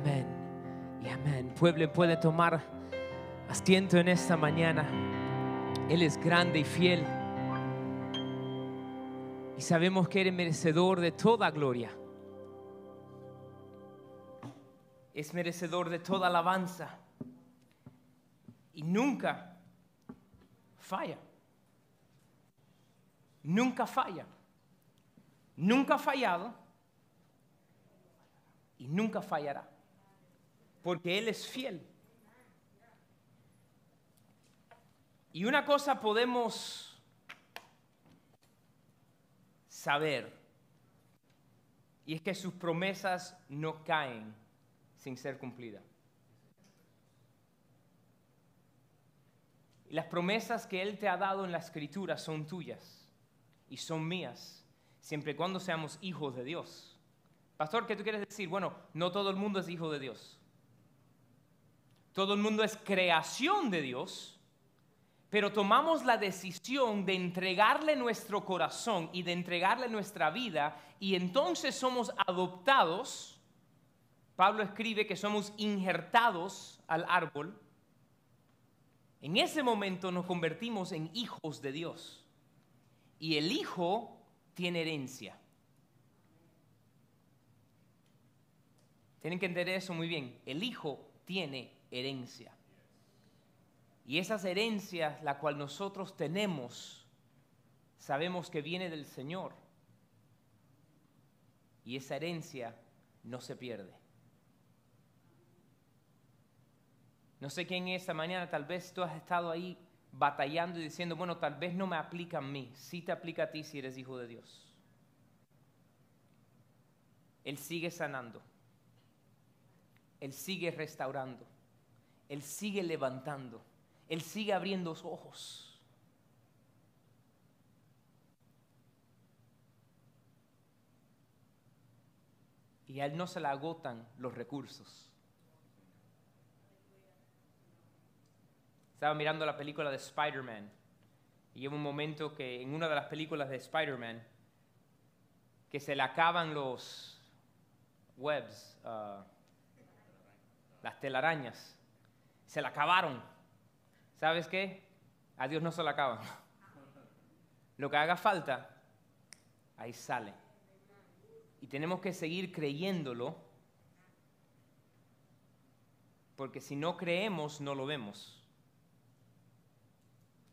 Amén y amén. Pueblo puede tomar asiento en esta mañana. Él es grande y fiel. Y sabemos que eres merecedor de toda gloria. Es merecedor de toda alabanza. Y nunca falla. Nunca falla. Nunca ha fallado. Y nunca fallará. Porque Él es fiel. Y una cosa podemos saber, y es que sus promesas no caen sin ser cumplidas. Las promesas que Él te ha dado en la escritura son tuyas y son mías, siempre y cuando seamos hijos de Dios. Pastor, ¿qué tú quieres decir? Bueno, no todo el mundo es hijo de Dios. Todo el mundo es creación de Dios, pero tomamos la decisión de entregarle nuestro corazón y de entregarle nuestra vida y entonces somos adoptados. Pablo escribe que somos injertados al árbol. En ese momento nos convertimos en hijos de Dios. Y el hijo tiene herencia. Tienen que entender eso muy bien. El hijo tiene herencia. Y esas herencias, la cual nosotros tenemos, sabemos que viene del Señor. Y esa herencia no se pierde. No sé quién esta mañana, tal vez tú has estado ahí batallando y diciendo, bueno, tal vez no me aplica a mí, sí te aplica a ti si eres hijo de Dios. Él sigue sanando, Él sigue restaurando, Él sigue levantando. Él sigue abriendo sus ojos. Y a Él no se le agotan los recursos. Estaba mirando la película de Spider-Man y hubo un momento que en una de las películas de Spider-Man que se le acaban los webs, uh, las telarañas, se le acabaron. ¿sabes qué? A Dios no se lo acaba. Lo que haga falta, ahí sale. Y tenemos que seguir creyéndolo, porque si no creemos, no lo vemos.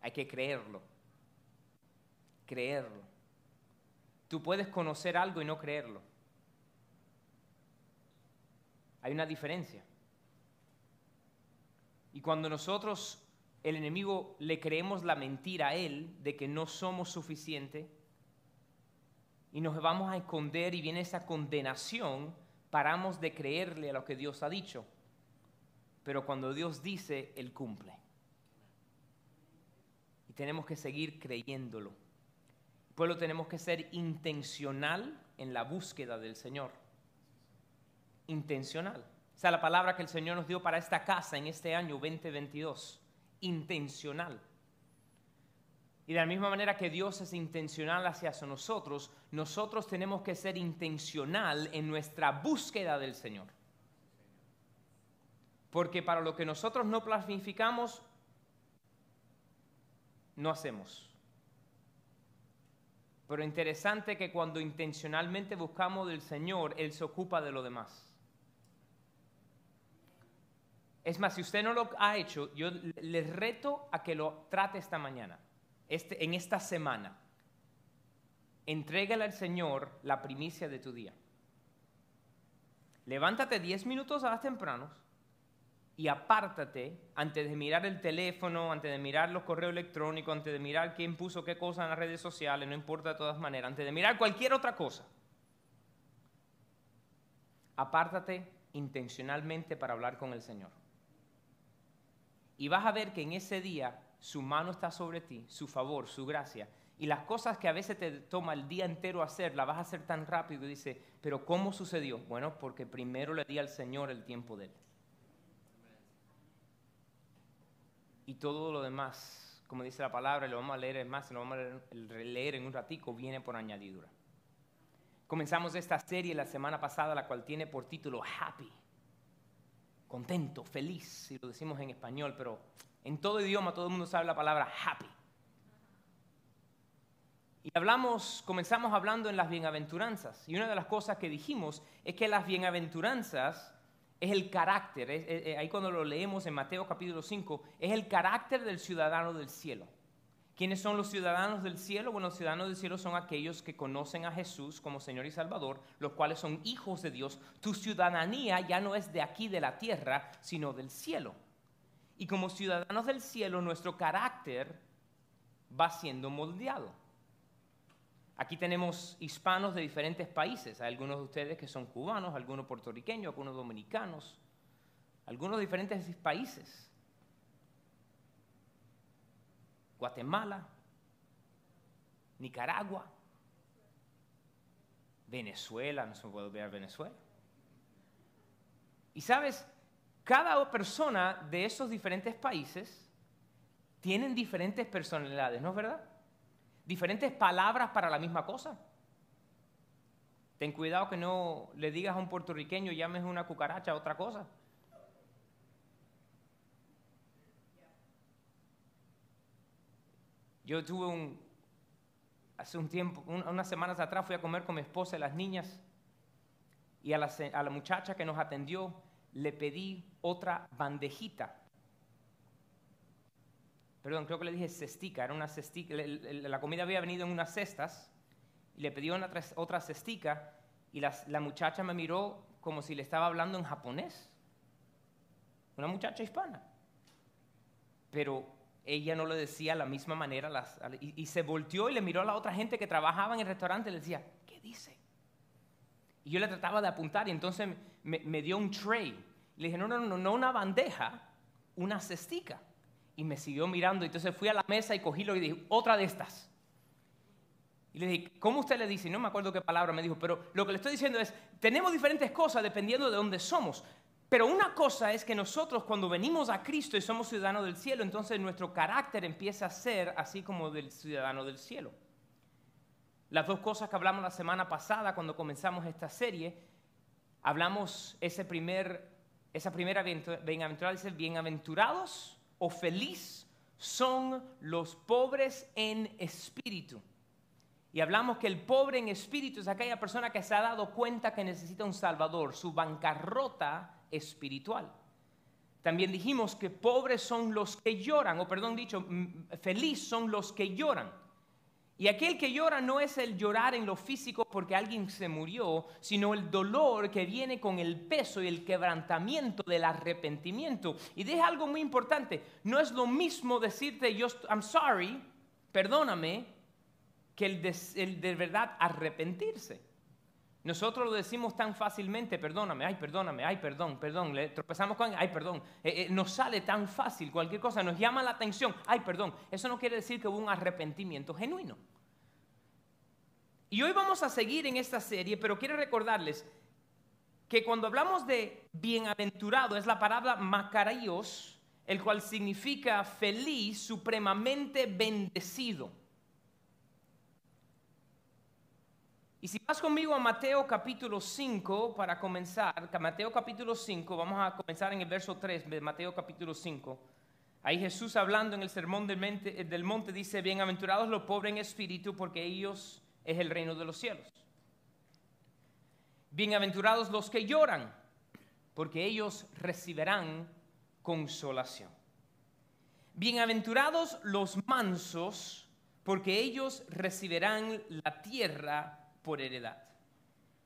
Hay que creerlo. Creerlo. Tú puedes conocer algo y no creerlo. Hay una diferencia. Y cuando nosotros el enemigo le creemos la mentira a él de que no somos suficiente y nos vamos a esconder y viene esa condenación, paramos de creerle a lo que Dios ha dicho. Pero cuando Dios dice, Él cumple. Y tenemos que seguir creyéndolo. Pues tenemos que ser intencional en la búsqueda del Señor. Intencional. O sea, la palabra que el Señor nos dio para esta casa en este año 2022 intencional. Y de la misma manera que Dios es intencional hacia nosotros, nosotros tenemos que ser intencional en nuestra búsqueda del Señor. Porque para lo que nosotros no planificamos, no hacemos. Pero interesante que cuando intencionalmente buscamos del Señor, Él se ocupa de lo demás. Es más, si usted no lo ha hecho, yo le reto a que lo trate esta mañana, este, en esta semana. Entrégale al Señor la primicia de tu día. Levántate 10 minutos a las tempranos y apártate antes de mirar el teléfono, antes de mirar los correos electrónicos, antes de mirar quién puso qué cosa en las redes sociales, no importa de todas maneras, antes de mirar cualquier otra cosa. Apártate intencionalmente para hablar con el Señor. Y vas a ver que en ese día su mano está sobre ti, su favor, su gracia. Y las cosas que a veces te toma el día entero hacer, las vas a hacer tan rápido y dice, pero ¿cómo sucedió? Bueno, porque primero le di al Señor el tiempo de Él. Y todo lo demás, como dice la palabra, lo vamos a leer más, lo vamos a leer en un ratico, viene por añadidura. Comenzamos esta serie la semana pasada, la cual tiene por título Happy. Contento, feliz, si lo decimos en español, pero en todo idioma todo el mundo sabe la palabra happy. Y hablamos, comenzamos hablando en las bienaventuranzas. Y una de las cosas que dijimos es que las bienaventuranzas es el carácter, ahí cuando lo leemos en Mateo capítulo 5, es el carácter del ciudadano del cielo. ¿Quiénes son los ciudadanos del cielo? Bueno, los ciudadanos del cielo son aquellos que conocen a Jesús como Señor y Salvador, los cuales son hijos de Dios. Tu ciudadanía ya no es de aquí, de la tierra, sino del cielo. Y como ciudadanos del cielo, nuestro carácter va siendo moldeado. Aquí tenemos hispanos de diferentes países. Hay algunos de ustedes que son cubanos, algunos puertorriqueños, algunos dominicanos, algunos de diferentes países. Guatemala, Nicaragua, Venezuela, no se puede olvidar Venezuela. Y sabes, cada persona de esos diferentes países tienen diferentes personalidades, ¿no es verdad? Diferentes palabras para la misma cosa. Ten cuidado que no le digas a un puertorriqueño llames una cucaracha otra cosa. Yo tuve un, hace un tiempo, unas semanas atrás fui a comer con mi esposa y las niñas y a la, muchacha que nos atendió le pedí otra bandejita. Perdón, creo que le dije cestica, era una cestica, la comida había venido en unas cestas y le pedí una, otra cestica y la muchacha me miró como si le estaba hablando en japonés. Una muchacha hispana. Pero ella no le decía de la misma manera y, se volteó y le miró a la otra gente que trabajaba en el restaurante y le decía, ¿qué dice? Y yo le trataba de apuntar y entonces me, dio un tray. Le dije, no, no, no, no una bandeja, una cestica. Y me siguió mirando. Entonces fui a la mesa y cogí lo y dije, otra de estas. Y le dije, ¿cómo usted le dice? no me acuerdo qué palabra me dijo, pero lo que le estoy diciendo es, tenemos diferentes cosas dependiendo de dónde somos. Pero una cosa es que nosotros cuando venimos a Cristo y somos ciudadanos del cielo, entonces nuestro carácter empieza a ser así como del ciudadano del cielo. Las dos cosas que hablamos la semana pasada cuando comenzamos esta serie, hablamos ese primer, esa primera bienaventurada, dice, bienaventurados o feliz son los pobres en espíritu. Y hablamos que el pobre en espíritu es aquella persona que se ha dado cuenta que necesita un Salvador. Su bancarrota espiritual. También dijimos que pobres son los que lloran, o perdón dicho, feliz son los que lloran. Y aquel que llora no es el llorar en lo físico porque alguien se murió, sino el dolor que viene con el peso y el quebrantamiento del arrepentimiento. Y deja algo muy importante, no es lo mismo decirte yo I'm sorry, perdóname, que el el de verdad arrepentirse. Nosotros lo decimos tan fácilmente, perdóname, ay, perdóname, ay, perdón, perdón. Le tropezamos con, ay, perdón. Eh, eh, nos sale tan fácil, cualquier cosa nos llama la atención, ay, perdón. Eso no quiere decir que hubo un arrepentimiento genuino. Y hoy vamos a seguir en esta serie, pero quiero recordarles que cuando hablamos de bienaventurado es la palabra macarios, el cual significa feliz, supremamente bendecido. Y si vas conmigo a Mateo capítulo 5 para comenzar, Mateo capítulo 5, vamos a comenzar en el verso 3 de Mateo capítulo 5. Ahí Jesús hablando en el sermón del monte, del monte dice, bienaventurados los pobres en espíritu porque ellos es el reino de los cielos. Bienaventurados los que lloran porque ellos recibirán consolación. Bienaventurados los mansos porque ellos recibirán la tierra por heredad.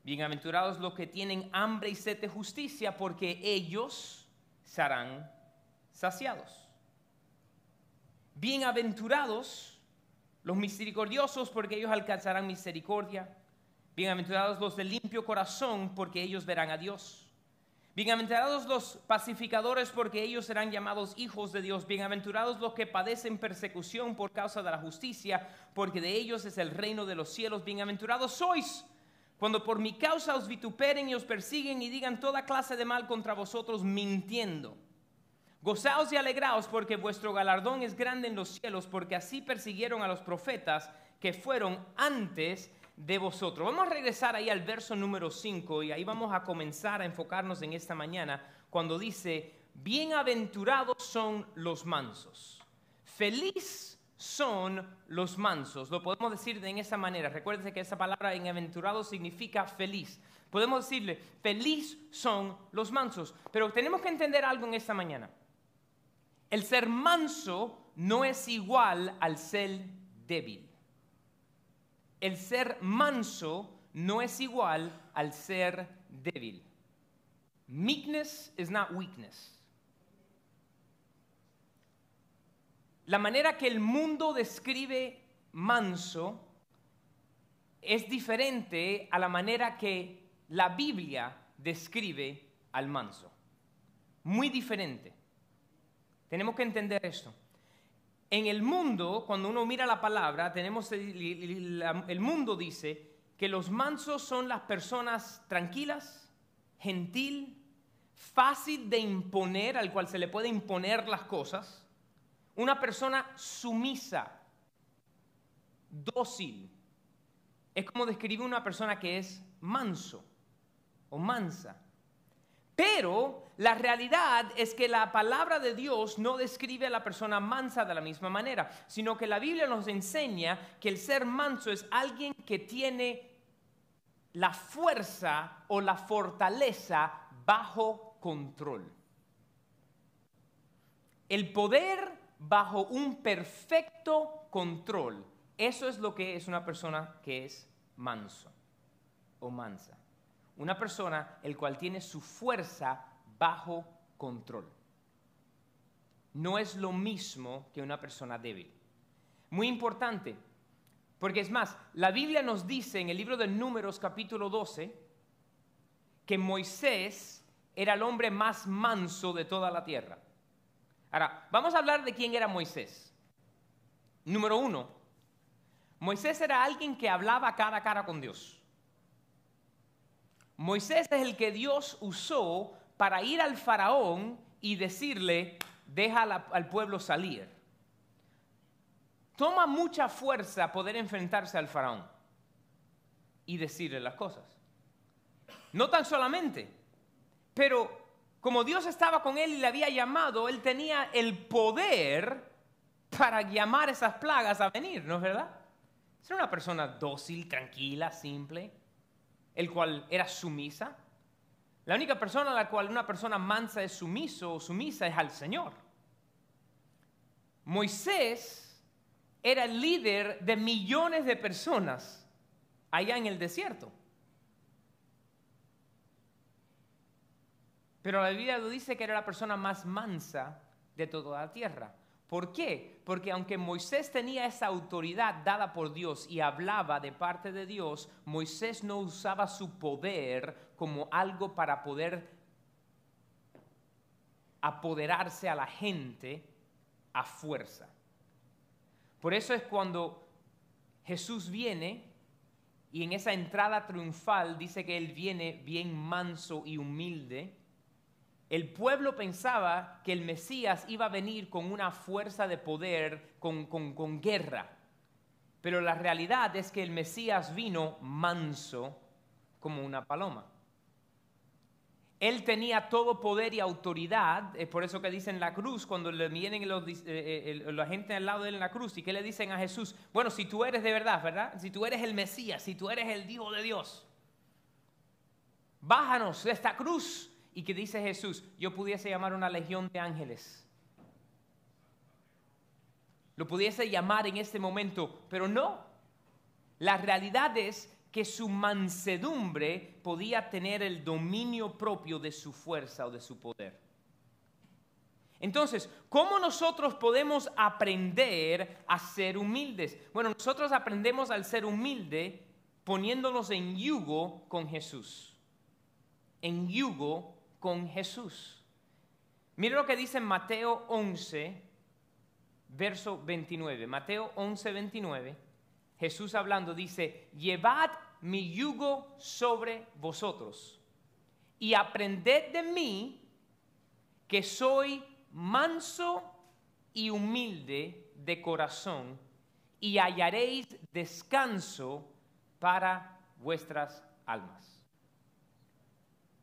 Bienaventurados los que tienen hambre y sed de justicia, porque ellos serán saciados. Bienaventurados los misericordiosos, porque ellos alcanzarán misericordia. Bienaventurados los de limpio corazón, porque ellos verán a Dios. Bienaventurados los pacificadores, porque ellos serán llamados hijos de Dios. Bienaventurados los que padecen persecución por causa de la justicia, porque de ellos es el reino de los cielos. Bienaventurados sois cuando por mi causa os vituperen y os persiguen y digan toda clase de mal contra vosotros mintiendo. Gozaos y alegraos porque vuestro galardón es grande en los cielos, porque así persiguieron a los profetas que fueron antes de vosotros. Vamos a regresar ahí al verso número 5 y ahí vamos a comenzar a enfocarnos en esta mañana cuando dice, bienaventurados son los mansos, feliz son los mansos. Lo podemos decir de esa manera. Recuérdense que esa palabra bienaventurado significa feliz. Podemos decirle, feliz son los mansos. Pero tenemos que entender algo en esta mañana. El ser manso no es igual al ser débil. El ser manso no es igual al ser débil. Meekness is not weakness. La manera que el mundo describe manso es diferente a la manera que la Biblia describe al manso. Muy diferente. Tenemos que entender esto. En el mundo, cuando uno mira la palabra, tenemos el, mundo dice que los mansos son las personas tranquilas, gentil, fácil de imponer, al cual se le puede imponer las cosas, una persona sumisa, dócil. Es como describe una persona que es manso o mansa. Pero la realidad es que la palabra de Dios no describe a la persona mansa de la misma manera, sino que la Biblia nos enseña que el ser manso es alguien que tiene la fuerza o la fortaleza bajo control. El poder bajo un perfecto control. Eso es lo que es una persona que es manso o mansa una persona el cual tiene su fuerza bajo control. No es lo mismo que una persona débil. Muy importante, porque es más, la Biblia nos dice en el libro de Números capítulo 12 que Moisés era el hombre más manso de toda la tierra. Ahora, vamos a hablar de quién era Moisés. Número uno, Moisés era alguien que hablaba cara a cara con Dios. Moisés es el que Dios usó para ir al faraón y decirle, deja al pueblo salir. Toma mucha fuerza poder enfrentarse al faraón y decirle las cosas. No tan solamente, pero como Dios estaba con él y le había llamado, él tenía el poder para llamar esas plagas a venir, ¿no es verdad? Era una persona dócil, tranquila, simple el cual era sumisa. La única persona a la cual una persona mansa es sumiso o sumisa es al Señor. Moisés era el líder de millones de personas allá en el desierto. Pero la Biblia dice que era la persona más mansa de toda la tierra. ¿Por qué? Porque aunque Moisés tenía esa autoridad dada por Dios y hablaba de parte de Dios, Moisés no usaba su poder como algo para poder apoderarse a la gente a fuerza. Por eso es cuando Jesús viene y en esa entrada triunfal dice que Él viene bien manso y humilde el pueblo pensaba que el Mesías iba a venir con una fuerza de poder, con, guerra. Pero la realidad es que el Mesías vino manso como una paloma. Él tenía todo poder y autoridad, es por eso que dicen la cruz, cuando le vienen eh, eh, la gente al lado de él en la cruz, y que le dicen a Jesús, bueno, si tú eres de verdad, ¿verdad? Si tú eres el Mesías, si tú eres el Hijo de Dios, bájanos de esta cruz y que dice Jesús, yo pudiese llamar una legión de ángeles. Lo pudiese llamar en este momento, pero no. La realidad es que su mansedumbre podía tener el dominio propio de su fuerza o de su poder. Entonces, ¿cómo nosotros podemos aprender a ser humildes? Bueno, nosotros aprendemos al ser humilde poniéndonos en yugo con Jesús. En yugo con Jesús. Mire lo que dice Mateo 11, verso 29. Mateo 11, 29. Jesús hablando dice, llevad mi yugo sobre vosotros y aprended de mí que soy manso y humilde de corazón y hallaréis descanso para vuestras almas.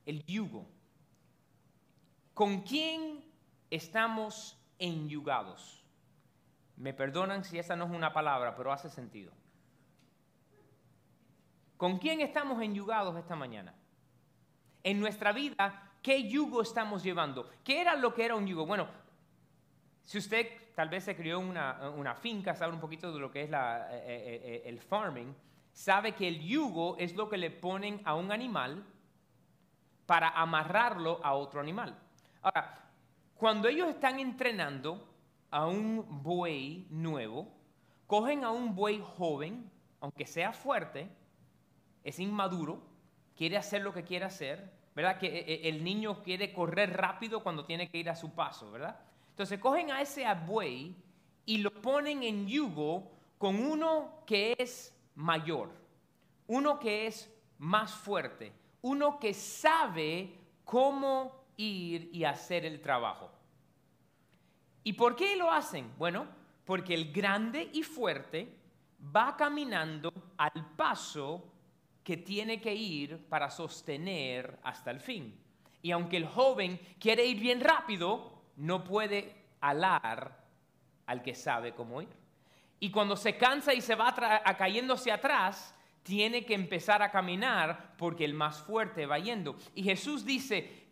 El yugo. ¿Con quién estamos enyugados? Me perdonan si esa no es una palabra, pero hace sentido. ¿Con quién estamos enyugados esta mañana? En nuestra vida, ¿qué yugo estamos llevando? ¿Qué era lo que era un yugo? Bueno, si usted tal vez se crió una, finca, sabe un poquito de lo que es eh, eh, eh, el farming, sabe que el yugo es lo que le ponen a un animal para amarrarlo a otro animal. Ahora, cuando ellos están entrenando a un buey nuevo, cogen a un buey joven, aunque sea fuerte, es inmaduro, quiere hacer lo que quiere hacer, ¿verdad? Que eh, eh, el niño quiere correr rápido cuando tiene que ir a su paso, ¿verdad? Entonces cogen a ese buey y lo ponen en yugo con uno que es mayor, uno que es más fuerte, uno que sabe cómo ir y hacer el trabajo. ¿Y por qué lo hacen? Bueno, porque el grande y fuerte va caminando al paso que tiene que ir para sostener hasta el fin. Y aunque el joven quiere ir bien rápido, no puede alar al que sabe cómo ir. Y cuando se cansa y se va cayendo hacia atrás, tiene que empezar a caminar porque el más fuerte va yendo. Y Jesús dice,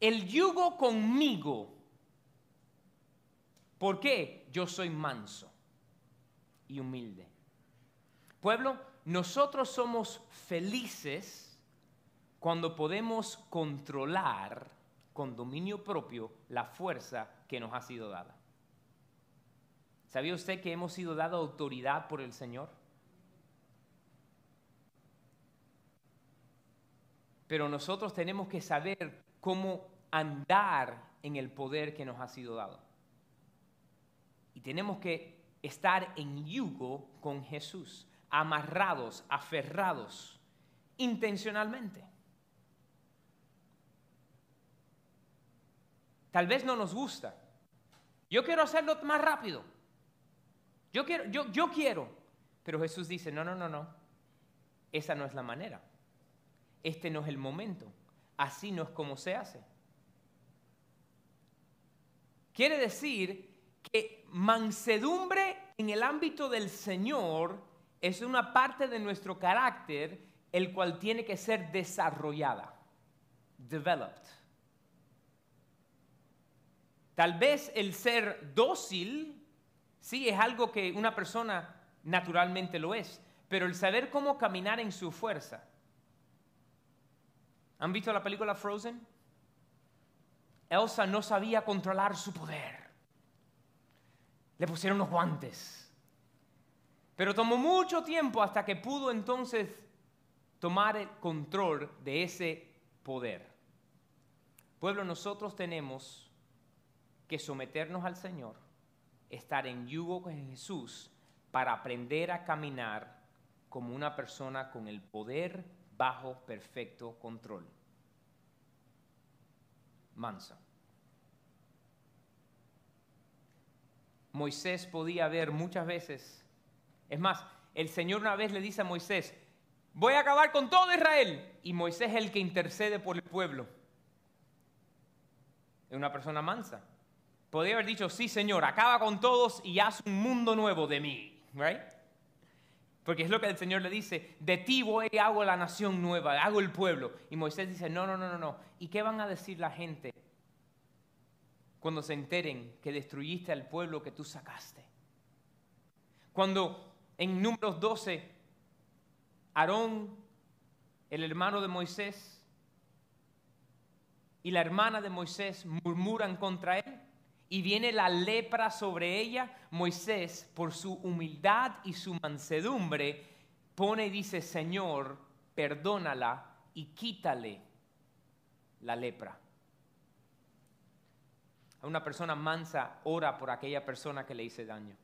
el yugo conmigo. ¿Por qué? Yo soy manso y humilde. Pueblo, nosotros somos felices cuando podemos controlar con dominio propio la fuerza que nos ha sido dada. ¿Sabía usted que hemos sido dado autoridad por el Señor? Pero nosotros tenemos que saber cómo andar en el poder que nos ha sido dado. Y tenemos que estar en yugo con Jesús amarrados, aferrados, intencionalmente. Tal vez no nos gusta. Yo quiero hacerlo más rápido. Yo quiero, yo, yo quiero. Pero Jesús dice, no, no, no, no. Esa no es la manera. Este no es el momento. Así no es como se hace. Quiere decir que mansedumbre en el ámbito del Señor es una parte de nuestro carácter el cual tiene que ser desarrollada, developed. Tal vez el ser dócil, sí, es algo que una persona naturalmente lo es, pero el saber cómo caminar en su fuerza. ¿Han visto la película Frozen? Elsa no sabía controlar su poder. Le pusieron los guantes pero tomó mucho tiempo hasta que pudo entonces tomar el control de ese poder. Pueblo, nosotros tenemos que someternos al Señor, estar en yugo con Jesús para aprender a caminar como una persona con el poder bajo perfecto control. Mansa. Moisés podía ver muchas veces es más, el Señor una vez le dice a Moisés, voy a acabar con todo Israel. Y Moisés es el que intercede por el pueblo. Es una persona mansa. Podría haber dicho, sí Señor, acaba con todos y haz un mundo nuevo de mí. Right? Porque es lo que el Señor le dice, de ti voy y hago la nación nueva, hago el pueblo. Y Moisés dice, no, no, no, no, no. ¿Y qué van a decir la gente cuando se enteren que destruiste al pueblo que tú sacaste? Cuando en números 12, Aarón, el hermano de Moisés, y la hermana de Moisés murmuran contra él y viene la lepra sobre ella, Moisés, por su humildad y su mansedumbre, pone y dice, Señor, perdónala y quítale la lepra. A una persona mansa ora por aquella persona que le hice daño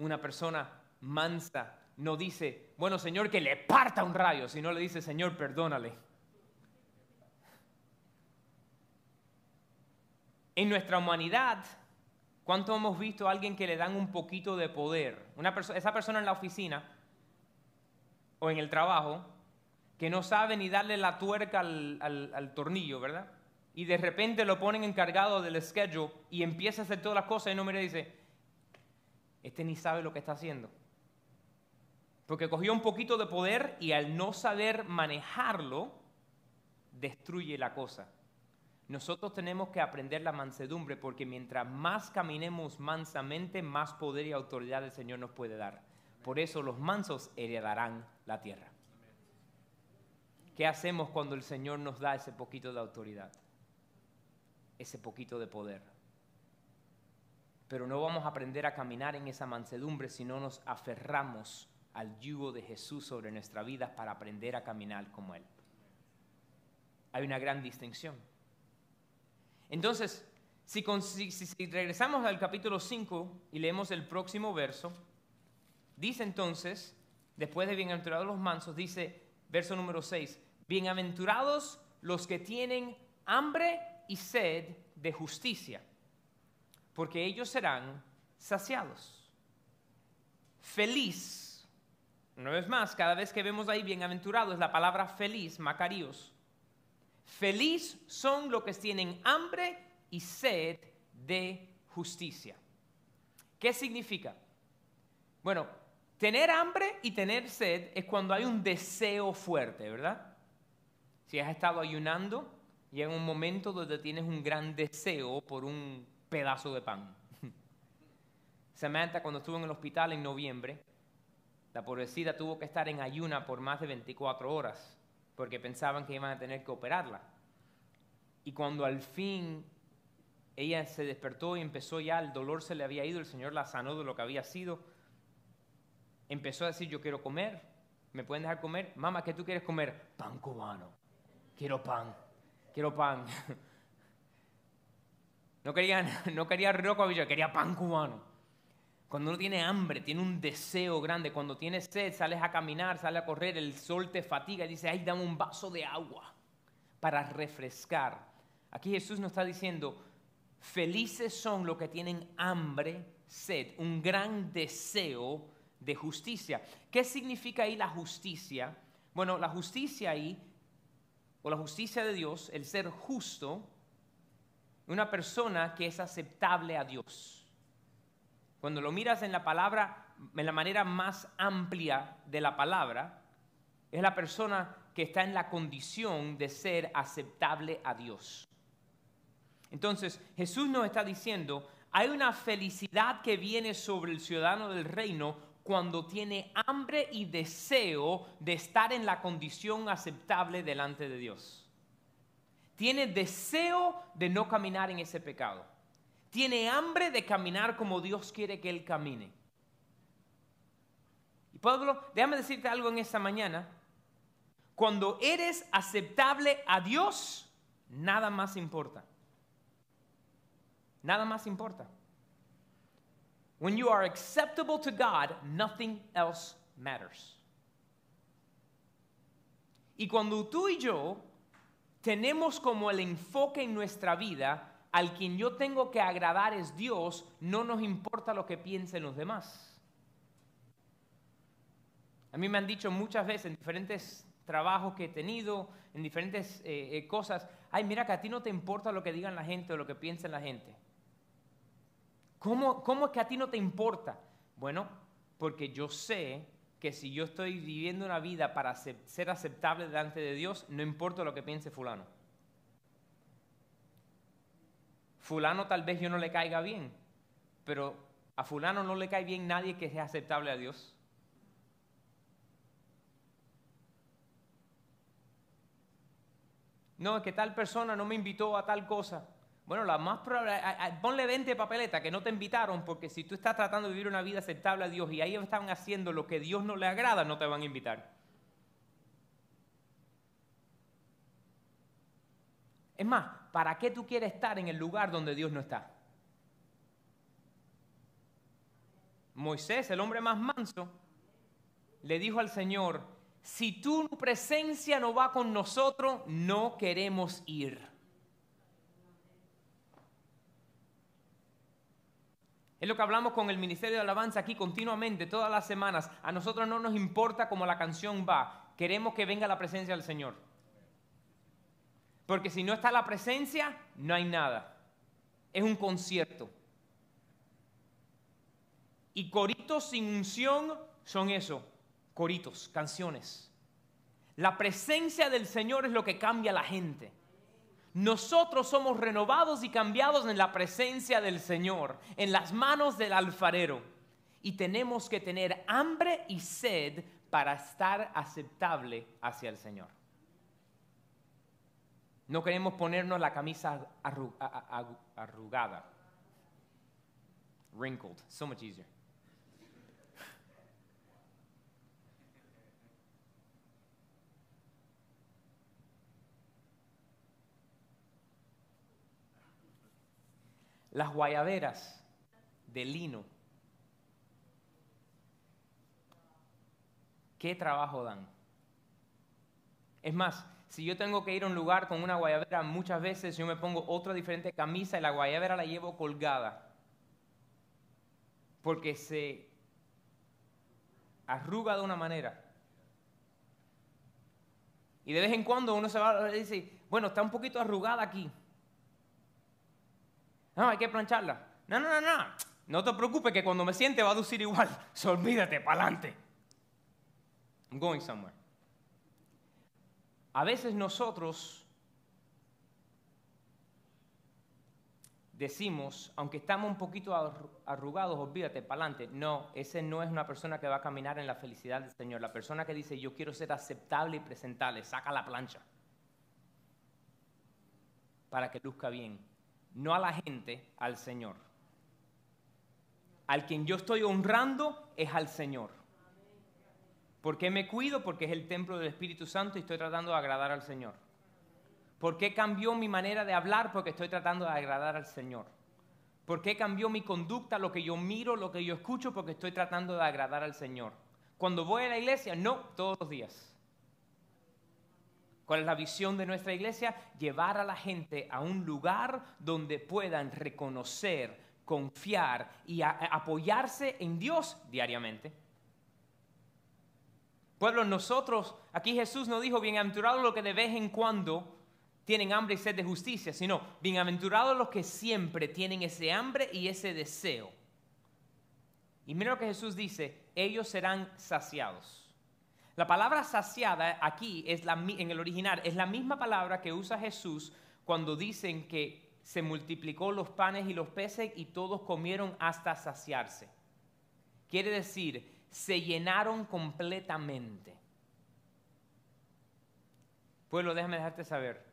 una persona mansa no dice, bueno Señor, que le parta un rayo, sino le dice, Señor, perdónale. En nuestra humanidad, ¿cuánto hemos visto a alguien que le dan un poquito de poder? Una esa persona en la oficina o en el trabajo que no sabe ni darle la tuerca al, al- al tornillo, ¿verdad? Y de repente lo ponen encargado del schedule y empieza a hacer todas las cosas y no mira y dice, este ni sabe lo que está haciendo. Porque cogió un poquito de poder y al no saber manejarlo, destruye la cosa. Nosotros tenemos que aprender la mansedumbre porque mientras más caminemos mansamente, más poder y autoridad el Señor nos puede dar. Por eso los mansos heredarán la tierra. ¿Qué hacemos cuando el Señor nos da ese poquito de autoridad? Ese poquito de poder. Pero no vamos a aprender a caminar en esa mansedumbre si no nos aferramos al yugo de Jesús sobre nuestra vida para aprender a caminar como Él. Hay una gran distinción. Entonces, si, regresamos al capítulo 5 y leemos el próximo verso, dice entonces, después de bienaventurados los mansos, dice, verso número 6, bienaventurados los que tienen hambre y sed de justicia, porque ellos serán saciados. Feliz, una vez más, cada vez que vemos ahí bienaventurado es la palabra feliz, Macarios. Feliz son los que tienen hambre y sed de justicia. ¿Qué significa? Bueno, tener hambre y tener sed es cuando hay un deseo fuerte, ¿verdad? Si has estado ayunando, llega un momento donde tienes un gran deseo por un pedazo de pan. Samantha, cuando estuvo en el hospital en noviembre, la pobrecita tuvo que estar en ayuna por más de 24 horas porque pensaban que iban a tener que operarla. Y cuando al fin ella se despertó y empezó ya, el dolor se le había ido, el Señor la sanó de lo que había sido, empezó a decir, yo quiero comer, ¿me pueden dejar comer? Mamá, ¿qué tú quieres comer? Pan cubano. Quiero pan, quiero pan. No quería, no quería roco quería pan cubano. Cuando uno tiene hambre, tiene un deseo grande, cuando tienes sed, sales a caminar, sales a correr, el sol te fatiga y dice, ay, dame un vaso de agua para refrescar. Aquí Jesús nos está diciendo, felices son los que tienen hambre, sed, un gran deseo de justicia. ¿Qué significa ahí la justicia? Bueno, la justicia ahí, o la justicia de Dios, el ser justo, una persona que es aceptable a Dios. Cuando lo miras en la palabra, en la manera más amplia de la palabra, es la persona que está en la condición de ser aceptable a Dios. Entonces, Jesús nos está diciendo, hay una felicidad que viene sobre el ciudadano del reino cuando tiene hambre y deseo de estar en la condición aceptable delante de Dios. Tiene deseo de no caminar en ese pecado. Tiene hambre de caminar como Dios quiere que él camine. Y Pablo, déjame decirte algo en esta mañana. Cuando eres aceptable a Dios, nada más importa. Nada más importa. When you are acceptable to God, nothing else matters. Y cuando tú y yo tenemos como el enfoque en nuestra vida, al quien yo tengo que agradar es Dios, no nos importa lo que piensen los demás. A mí me han dicho muchas veces en diferentes trabajos que he tenido, en diferentes eh, eh, cosas, ay, mira que a ti no te importa lo que digan la gente o lo que piensen la gente. ¿Cómo, ¿Cómo es que a ti no te importa? Bueno, porque yo sé que si yo estoy viviendo una vida para ser aceptable delante de Dios, no importa lo que piense fulano. Fulano tal vez yo no le caiga bien, pero a fulano no le cae bien nadie que sea aceptable a Dios. No, es que tal persona no me invitó a tal cosa. Bueno, la más probable, ponle 20 papeletas que no te invitaron, porque si tú estás tratando de vivir una vida aceptable a Dios y ahí están haciendo lo que Dios no le agrada, no te van a invitar. Es más, ¿para qué tú quieres estar en el lugar donde Dios no está? Moisés, el hombre más manso, le dijo al Señor, si tu presencia no va con nosotros, no queremos ir. Es lo que hablamos con el Ministerio de Alabanza aquí continuamente, todas las semanas. A nosotros no nos importa cómo la canción va. Queremos que venga la presencia del Señor. Porque si no está la presencia, no hay nada. Es un concierto. Y coritos sin unción son eso, coritos, canciones. La presencia del Señor es lo que cambia a la gente. Nosotros somos renovados y cambiados en la presencia del Señor, en las manos del alfarero. Y tenemos que tener hambre y sed para estar aceptable hacia el Señor. No queremos ponernos la camisa arrugada. Wrinkled, so much easier. Las guayaberas de lino. ¿Qué trabajo dan? Es más, si yo tengo que ir a un lugar con una guayabera, muchas veces yo me pongo otra diferente camisa y la guayabera la llevo colgada. Porque se arruga de una manera. Y de vez en cuando uno se va y dice, bueno, está un poquito arrugada aquí. No, hay que plancharla. No, no, no, no. No te preocupes que cuando me siente va a lucir igual. So, olvídate, para adelante. I'm going somewhere. A veces nosotros decimos, aunque estamos un poquito arrugados, olvídate, para adelante. No, ese no es una persona que va a caminar en la felicidad del Señor. La persona que dice, yo quiero ser aceptable y presentable, saca la plancha para que luzca bien no a la gente, al Señor. Al quien yo estoy honrando es al Señor. ¿Por qué me cuido? Porque es el templo del Espíritu Santo y estoy tratando de agradar al Señor. ¿Por qué cambió mi manera de hablar? Porque estoy tratando de agradar al Señor. ¿Por qué cambió mi conducta, lo que yo miro, lo que yo escucho? Porque estoy tratando de agradar al Señor. Cuando voy a la iglesia, no, todos los días. ¿Cuál es la visión de nuestra iglesia? Llevar a la gente a un lugar donde puedan reconocer, confiar y apoyarse en Dios diariamente. Pueblo, nosotros, aquí Jesús no dijo, bienaventurados los que de vez en cuando tienen hambre y sed de justicia, sino bienaventurados los que siempre tienen ese hambre y ese deseo. Y mira lo que Jesús dice, ellos serán saciados. La palabra saciada aquí es la, en el original es la misma palabra que usa Jesús cuando dicen que se multiplicó los panes y los peces y todos comieron hasta saciarse. Quiere decir, se llenaron completamente. Pueblo, déjame dejarte saber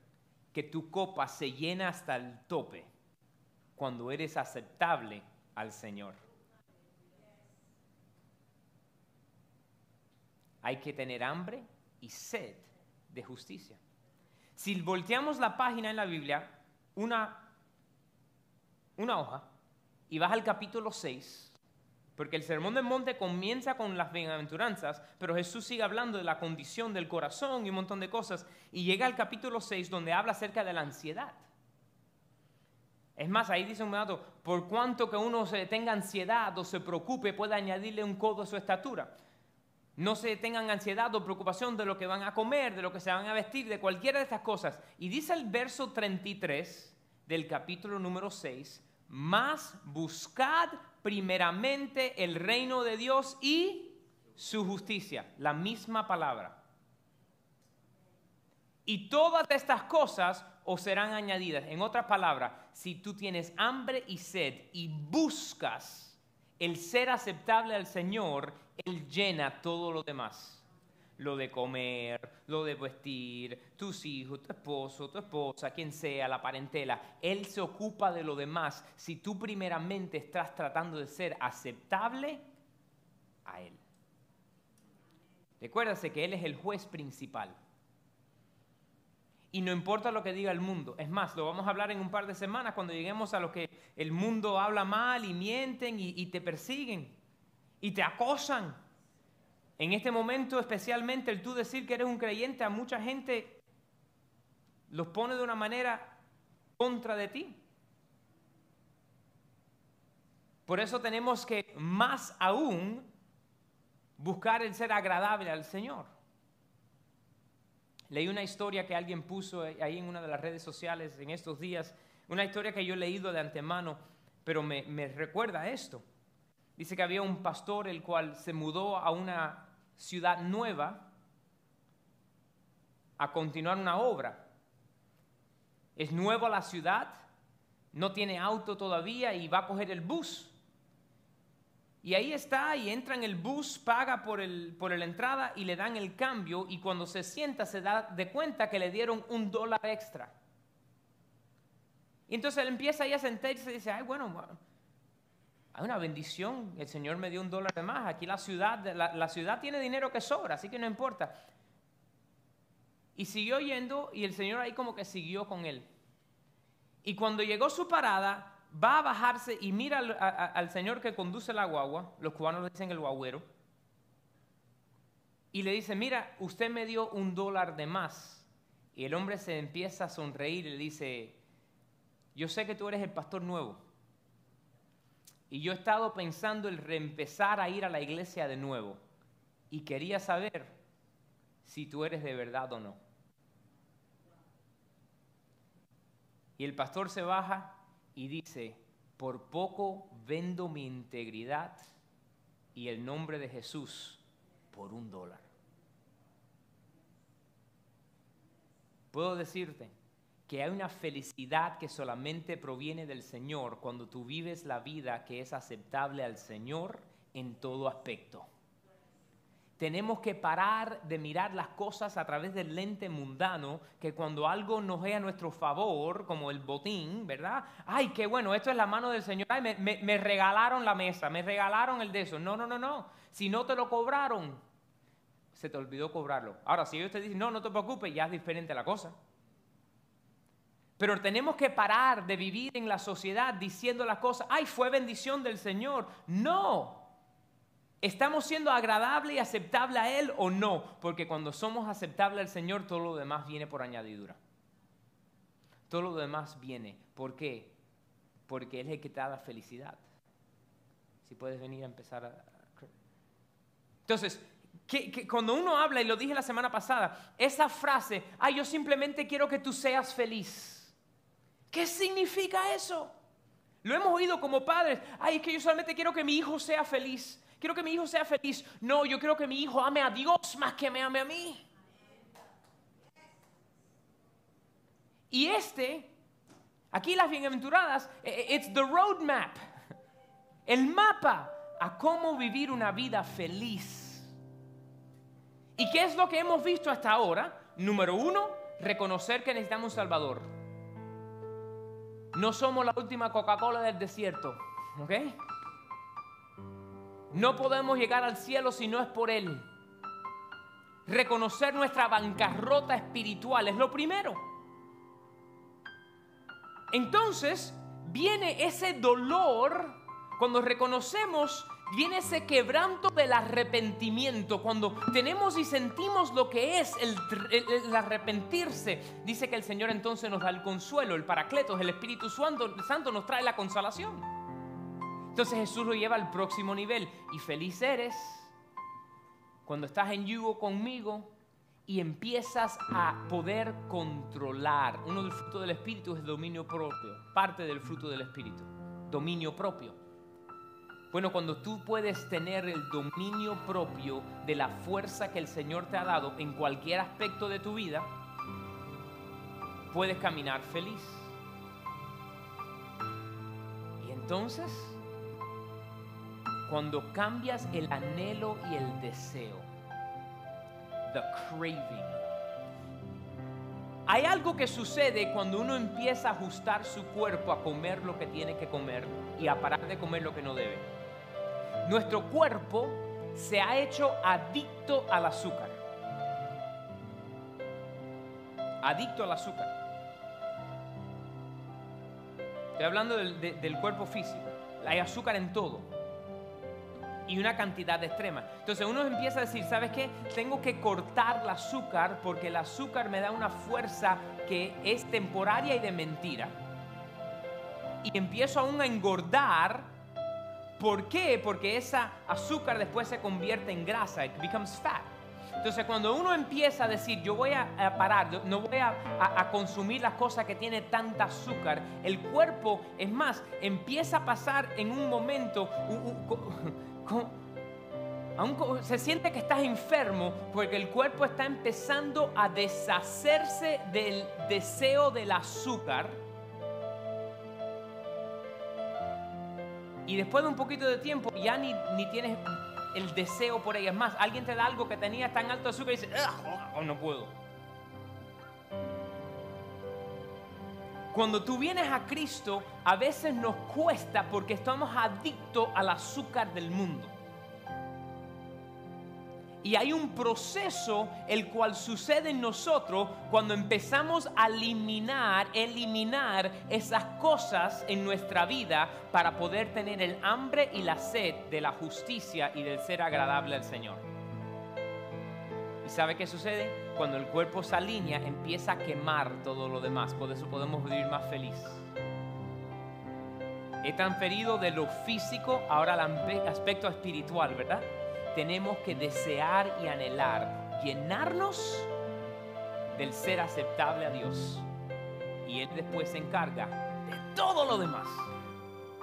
que tu copa se llena hasta el tope cuando eres aceptable al Señor. hay que tener hambre y sed de justicia. Si volteamos la página en la Biblia, una, una hoja, y vas al capítulo 6, porque el Sermón del Monte comienza con las bienaventuranzas, pero Jesús sigue hablando de la condición del corazón y un montón de cosas, y llega al capítulo 6 donde habla acerca de la ansiedad. Es más, ahí dice un dato, por cuanto que uno se tenga ansiedad o se preocupe, puede añadirle un codo a su estatura. No se tengan ansiedad o preocupación de lo que van a comer, de lo que se van a vestir, de cualquiera de estas cosas. Y dice el verso 33 del capítulo número 6, más buscad primeramente el reino de Dios y su justicia, la misma palabra. Y todas estas cosas os serán añadidas. En otras palabras, si tú tienes hambre y sed y buscas el ser aceptable al Señor, él llena todo lo demás. Lo de comer, lo de vestir, tus hijos, tu esposo, tu esposa, quien sea, la parentela. Él se ocupa de lo demás si tú primeramente estás tratando de ser aceptable a Él. Recuérdase que Él es el juez principal. Y no importa lo que diga el mundo. Es más, lo vamos a hablar en un par de semanas cuando lleguemos a lo que el mundo habla mal y mienten y, y te persiguen y te acosan. En este momento especialmente el tú decir que eres un creyente a mucha gente los pone de una manera contra de ti. Por eso tenemos que más aún buscar el ser agradable al Señor. Leí una historia que alguien puso ahí en una de las redes sociales en estos días, una historia que yo he leído de antemano, pero me, me recuerda esto. Dice que había un pastor el cual se mudó a una ciudad nueva a continuar una obra. Es nuevo la ciudad, no tiene auto todavía y va a coger el bus. Y ahí está y entra en el bus, paga por, el, por la entrada y le dan el cambio y cuando se sienta se da de cuenta que le dieron un dólar extra. Y entonces él empieza ahí a sentarse y dice, ay bueno, hay una bendición, el Señor me dio un dólar de más, aquí la ciudad, la, ciudad tiene dinero que sobra, así que no importa. Y siguió yendo y el Señor ahí como que siguió con él. Y cuando llegó su parada, va a bajarse y mira al, señor que conduce la guagua, los cubanos le dicen el guagüero, y le dice, mira, usted me dio un dólar de más. Y el hombre se empieza a sonreír y le dice, yo sé que tú eres el pastor nuevo. Y yo he estado pensando en reempezar a ir a la iglesia de nuevo. Y quería saber si tú eres de verdad o no. Y el pastor se baja y dice, por poco vendo mi integridad y el nombre de Jesús por un dólar. Puedo decirte que hay una felicidad que solamente proviene del Señor cuando tú vives la vida que es aceptable al Señor en todo aspecto. Tenemos que parar de mirar las cosas a través del lente mundano, que cuando algo nos es a nuestro favor, como el botín, ¿verdad? Ay, qué bueno, esto es la mano del Señor. Ay, me, regalaron la mesa, me regalaron el de eso. No, no, no, no. Si no te lo cobraron, se te olvidó cobrarlo. Ahora, si ellos te dicen, no, no te preocupes, ya es diferente la cosa. Pero tenemos que parar de vivir en la sociedad diciendo las cosas, ay, fue bendición del Señor. No, ¿Estamos siendo agradable y aceptable a Él o no? Porque cuando somos aceptables al Señor, todo lo demás viene por añadidura. Todo lo demás viene. ¿Por qué? Porque Él es el que te da la felicidad. Si puedes venir a empezar a... Entonces, cuando uno habla, y lo dije la semana pasada, esa frase, ay, yo simplemente quiero que tú seas feliz. ¿Qué significa eso? Lo hemos oído como padres, ay, es que yo solamente quiero que mi hijo sea feliz. Quiero que mi hijo sea feliz. No, yo quiero que mi hijo ame a Dios más que me ame a mí. Y este, aquí las bienaventuradas, eh, eh, it's the roadmap, el mapa a cómo vivir una vida feliz. ¿Y qué es lo que hemos visto hasta ahora? Número uno, reconocer que necesitamos un Salvador. No somos la última Coca-Cola del desierto, ¿ok? No podemos llegar al cielo si no es por Él. Reconocer nuestra bancarrota espiritual es lo primero. Entonces viene ese dolor cuando reconocemos, viene ese quebranto del arrepentimiento. Cuando tenemos y sentimos lo que es el, arrepentirse, dice que el Señor entonces nos da el consuelo, el paracletos, el Espíritu Santo nos trae la consolación. Entonces Jesús lo lleva al próximo nivel. Y feliz eres cuando estás en yugo conmigo y empiezas a poder controlar. Uno del fruto del Espíritu es el dominio propio, parte del fruto del Espíritu, dominio propio. Bueno, cuando tú puedes tener el dominio propio de la fuerza que el Señor te ha dado en cualquier aspecto de tu vida, puedes caminar feliz. Y entonces cuando cambias el anhelo y el deseo, the craving. Hay algo que sucede cuando uno empieza a ajustar su cuerpo a comer lo que tiene que comer y a parar de comer lo que no debe. Nuestro cuerpo se ha hecho adicto al azúcar. Adicto al azúcar. Estoy hablando del, cuerpo físico. Hay azúcar en todo y una cantidad extrema. Entonces uno empieza a decir, ¿sabes qué? Tengo que cortar el azúcar porque el azúcar me da una fuerza que es temporaria y de mentira. Y empiezo aún a engordar ¿Por qué? Porque esa azúcar después se convierte en grasa, it becomes fat. Entonces cuando uno empieza a decir, yo voy a, parar, no voy a, a- a consumir las cosas que tiene tanta azúcar, el cuerpo, es más, empieza a pasar en un momento, un- se siente que estás enfermo porque el cuerpo está empezando a deshacerse del deseo del azúcar. Y después de un poquito de tiempo ya ni, ni tienes el deseo por ella. Es más, alguien te da algo que tenía tan alto azúcar y dices, "Ugh, oh, no puedo. Cuando tú vienes a Cristo, a veces nos cuesta porque estamos adictos al azúcar del mundo. Y hay un proceso el cual sucede en nosotros cuando empezamos a eliminar, eliminar esas cosas en nuestra vida para poder tener el hambre y la sed de la justicia y del ser agradable al Señor. ¿Y sabe qué sucede? Cuando el cuerpo se alinea, empieza a quemar todo lo demás. Por eso podemos vivir más feliz. He transferido de lo físico ahora al aspecto espiritual, ¿verdad? Tenemos que desear y anhelar llenarnos del ser aceptable a Dios. Y Él después se encarga de todo lo demás.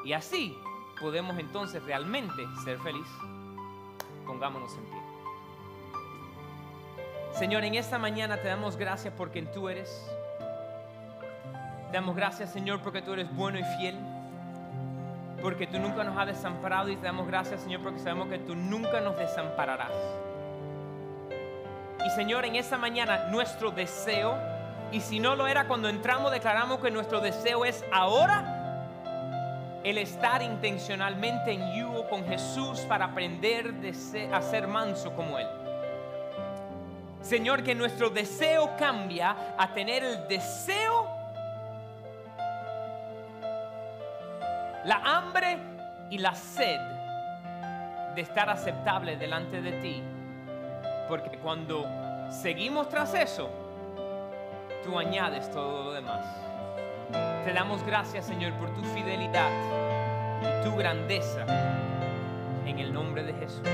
Y así podemos entonces realmente ser feliz. Pongámonos en pie. Señor, en esta mañana te damos gracias porque tú eres. Te damos gracias, Señor, porque tú eres bueno y fiel. Porque tú nunca nos has desamparado y te damos gracias, Señor, porque sabemos que tú nunca nos desampararás. Y Señor, en esta mañana nuestro deseo, y si no lo era cuando entramos, declaramos que nuestro deseo es ahora el estar intencionalmente en yugo con Jesús para aprender a ser manso como Él. Señor, que nuestro deseo cambia a tener el deseo, la hambre y la sed de estar aceptable delante de ti. Porque cuando seguimos tras eso, tú añades todo lo demás. Te damos gracias, Señor, por tu fidelidad y tu grandeza en el nombre de Jesús.